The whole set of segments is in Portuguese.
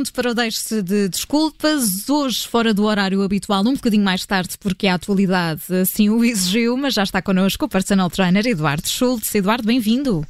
pronto para o deixe de desculpas. Hoje, fora do horário habitual, um bocadinho mais tarde, porque a atualidade assim o exigiu, mas já está connosco o personal trainer Eduardo Schultz. Eduardo, bem-vindo.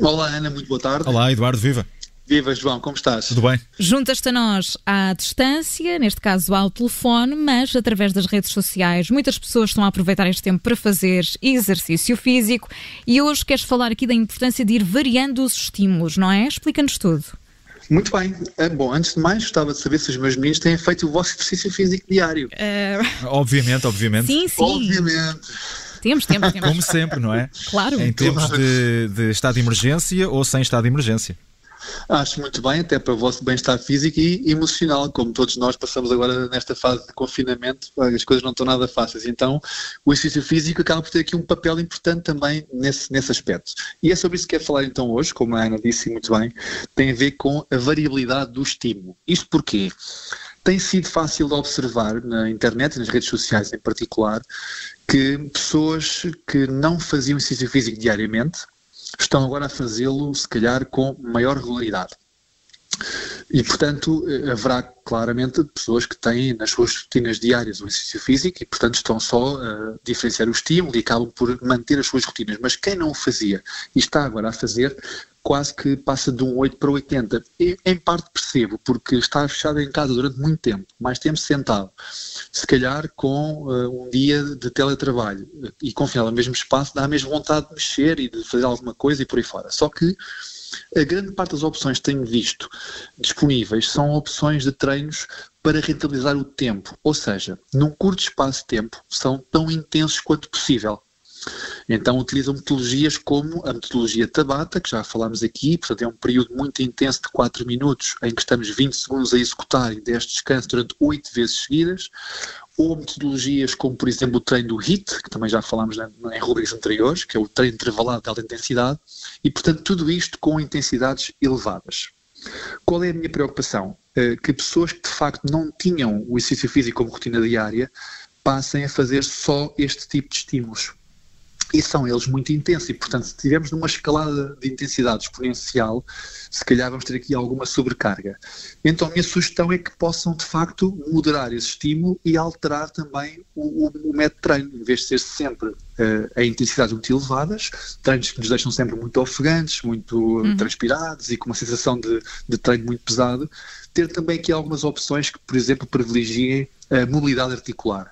Olá, Ana, muito boa tarde. Olá, Eduardo, viva. Viva, João, como estás? Tudo bem? Juntas-te a nós à distância, neste caso ao telefone, mas através das redes sociais. Muitas pessoas estão a aproveitar este tempo para fazer exercício físico e hoje queres falar aqui da importância de ir variando os estímulos, não é? Explica-nos tudo. Muito bem. Eh, bom, antes de mais, gostava de saber se os meus meninos têm feito o vosso exercício físico diário. Uh... Obviamente, obviamente. Sim, sim. Obviamente. Temos, temos, temos. Como sempre, não é? Claro. Em tempos de, de estado de emergência ou sem estado de emergência. Acho muito bem, até para o vosso bem-estar físico e emocional, como todos nós passamos agora nesta fase de confinamento, as coisas não estão nada fáceis. Então, o exercício físico acaba por ter aqui um papel importante também nesse, nesse aspecto. E é sobre isso que quero falar então hoje, como a Ana disse muito bem, tem a ver com a variabilidade do estímulo. Isto porquê? Tem sido fácil de observar na internet e nas redes sociais em particular que pessoas que não faziam exercício físico diariamente, estão agora a fazê-lo, se calhar, com maior regularidade. E, portanto, eh, haverá claramente pessoas que têm nas suas rotinas diárias o exercício físico e, portanto, estão só a diferenciar o estímulo e acabam por manter as suas rotinas. Mas quem não o fazia e está agora a fazer, quase que passa de um 8 para 80. E, em parte percebo, porque está fechado em casa durante muito tempo, mais tempo sentado, se calhar com uh, um dia de teletrabalho e confiado no mesmo espaço, dá a mesma vontade de mexer e de fazer alguma coisa e por aí fora. Só que a grande parte das opções que tenho visto disponíveis são opções de treinos para rentabilizar o tempo, ou seja, num curto espaço de tempo, são tão intensos quanto possível. Então utilizam metodologias como a metodologia Tabata, que já falámos aqui, portanto é um período muito intenso de 4 minutos, em que estamos 20 segundos a executar e 10 descanso durante 8 vezes seguidas, ou metodologias como, por exemplo, o treino do HIT, que também já falámos em rubricas anteriores, que é o treino intervalado de alta intensidade, e portanto tudo isto com intensidades elevadas. Qual é a minha preocupação? Eh, que pessoas que de facto não tinham o exercício físico como rotina diária passem a fazer só este tipo de estímulos e são eles muito intensos e, portanto, se estivermos numa escalada de intensidade exponencial, se calhar vamos ter aqui alguma sobrecarga. Então, a minha sugestão é que possam, de facto, moderar esse estímulo e alterar também o, o, o método de treino, em vez de ser sempre uh, a intensidades muito elevadas, treinos que nos deixam sempre muito ofegantes, muito uhum. transpirados e com uma sensação de, de treino muito pesado, ter também aqui algumas opções que, por exemplo, privilegiem a mobilidade articular.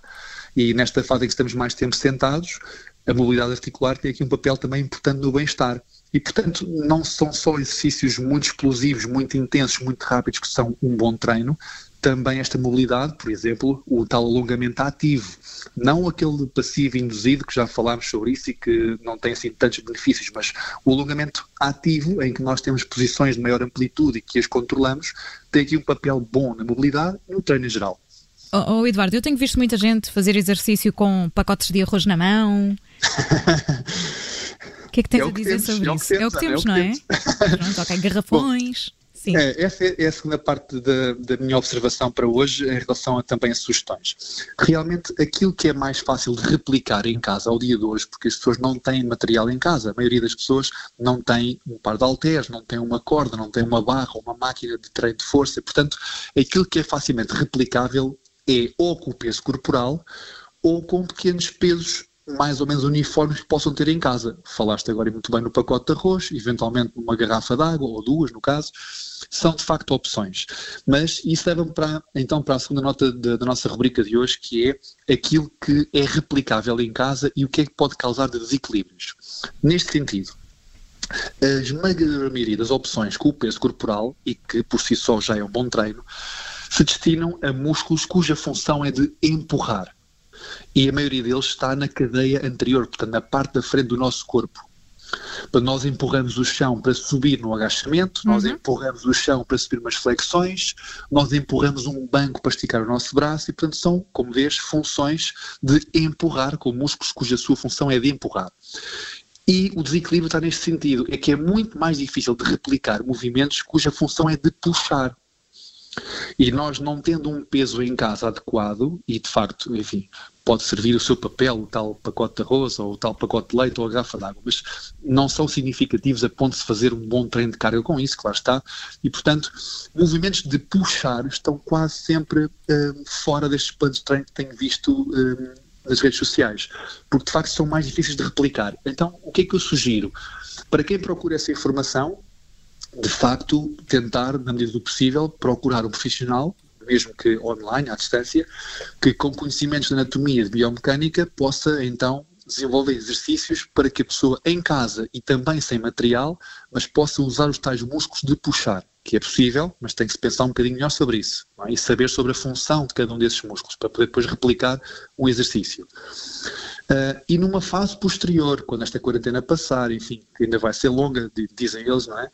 E nesta fase em que estamos mais tempo sentados, a mobilidade articular tem aqui um papel também importante no bem-estar. E, portanto, não são só exercícios muito explosivos, muito intensos, muito rápidos que são um bom treino, também esta mobilidade, por exemplo, o tal alongamento ativo, não aquele passivo induzido, que já falámos sobre isso e que não tem assim tantos benefícios, mas o alongamento ativo, em que nós temos posições de maior amplitude e que as controlamos, tem aqui um papel bom na mobilidade e no treino em geral. Oh, oh, Eduardo, eu tenho visto muita gente fazer exercício com pacotes de arroz na mão. O que é que tens é a dizer temos, sobre é isso? é o que temos, é não é? Pronto, ok, garrafões. Bom, Sim. É, essa é a segunda parte da, da, minha observação para hoje em relação a, também a sugestões. Realmente, aquilo que é mais fácil de replicar em casa ao dia de hoje, porque as pessoas não têm material em casa, a maioria das pessoas não tem um par de halteres, não tem uma corda, não tem uma barra, uma máquina de treino de força, portanto, aquilo que é facilmente replicável é ou com o peso corporal ou com pequenos pesos mais ou menos uniformes que possam ter em casa. Falaste agora muito bem no pacote de arroz, eventualmente numa garrafa de água, ou duas no caso, são de facto opções. Mas isso leva-me para, então para a segunda nota da, da nossa rubrica de hoje, que é aquilo que é replicável em casa e o que é que pode causar de desequilíbrios. Neste sentido, a esmagadora maioria das opções com o peso corporal, e que por si só já é um bom treino, se destinam a músculos cuja função é de empurrar. E a maioria deles está na cadeia anterior, portanto, na parte da frente do nosso corpo. Nós empurramos o chão para subir no agachamento, uhum. nós empurramos o chão para subir umas flexões, nós empurramos um banco para esticar o nosso braço e, portanto, são, como vês, funções de empurrar, com músculos cuja sua função é de empurrar. E o desequilíbrio está neste sentido, é que é muito mais difícil de replicar movimentos cuja função é de puxar. E nós não tendo um peso em casa adequado, e de facto, enfim, pode servir o seu papel, o tal pacote de arroz, ou o tal pacote de leite, ou a garrafa de água, mas não são significativos a ponto de se fazer um bom treino de carga com isso, claro está, e portanto, movimentos de puxar estão quase sempre uh, fora destes planos de treino que tenho visto uh, nas redes sociais, porque de facto são mais difíceis de replicar. Então, o que é que eu sugiro? Para quem procura essa informação, de facto, tentar, na medida do possível, procurar um profissional mesmo que online, à distância, que com conhecimentos de anatomia de biomecânica possa então desenvolver exercícios para que a pessoa em casa e também sem material, mas possa usar os tais músculos de puxar, que é possível, mas tem que se pensar um bocadinho melhor sobre isso é? e saber sobre a função de cada um desses músculos para poder depois replicar um exercício. Uh, e numa fase posterior, quando esta quarentena passar, enfim, que ainda vai ser longa, dizem eles, não é?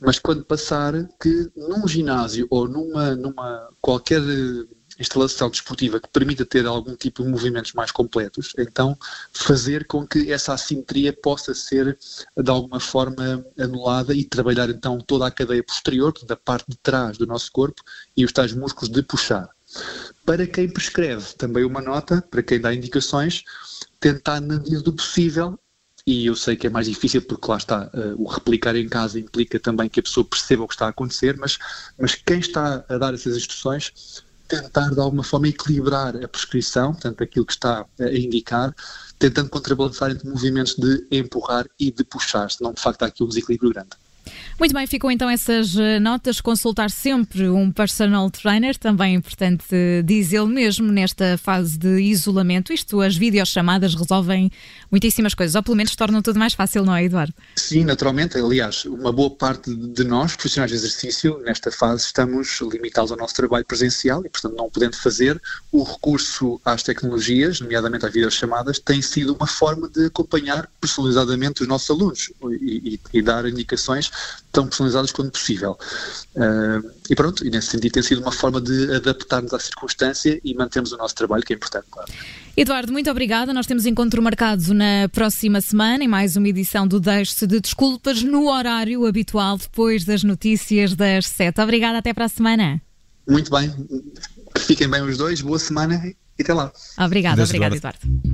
Mas quando passar, que num ginásio ou numa, numa qualquer instalação desportiva que permita ter algum tipo de movimentos mais completos, então fazer com que essa assimetria possa ser de alguma forma anulada e trabalhar então toda a cadeia posterior, da parte de trás do nosso corpo e os tais músculos de puxar. Para quem prescreve, também uma nota, para quem dá indicações, tentar, na medida do possível, e eu sei que é mais difícil porque lá está, uh, o replicar em casa implica também que a pessoa perceba o que está a acontecer, mas, mas quem está a dar essas instruções, tentar de alguma forma equilibrar a prescrição, portanto aquilo que está a indicar, tentando contrabalançar entre movimentos de empurrar e de puxar, senão de facto há aqui um desequilíbrio grande. Muito bem, ficam então essas eh, notas. Consultar sempre um personal trainer, também é importante dizê-lo mesmo nesta fase de isolamento. Isto, as videochamadas resolvem muitíssimas coisas, ou pelo menos tornam tudo mais fácil, não é, Eduardo? Sim, naturalmente. Aliás, uma boa parte de nós, profissionais de exercício, nesta fase estamos limitados ao nosso trabalho presencial e, portanto, não podendo fazer, o recurso às tecnologias, nomeadamente às videochamadas, tem sido uma forma de acompanhar personalizadamente os nossos alunos e, e, e dar indicações tão personalizadas quanto possível. Uh, e pronto, e nesse sentido tem sido uma forma de adaptarmos à circunstância e mantermos o nosso trabalho, que é importante, claro. Eduardo, muito obrigada. Nós temos encontro marcado na próxima semana em mais uma edição do Deixe de Desculpas no horário habitual, depois das notícias das sete. Obrigada, até para a semana. Muito bem. Fiquem bem os dois, boa semana e até lá. Obrigada, obrigada, Eduardo.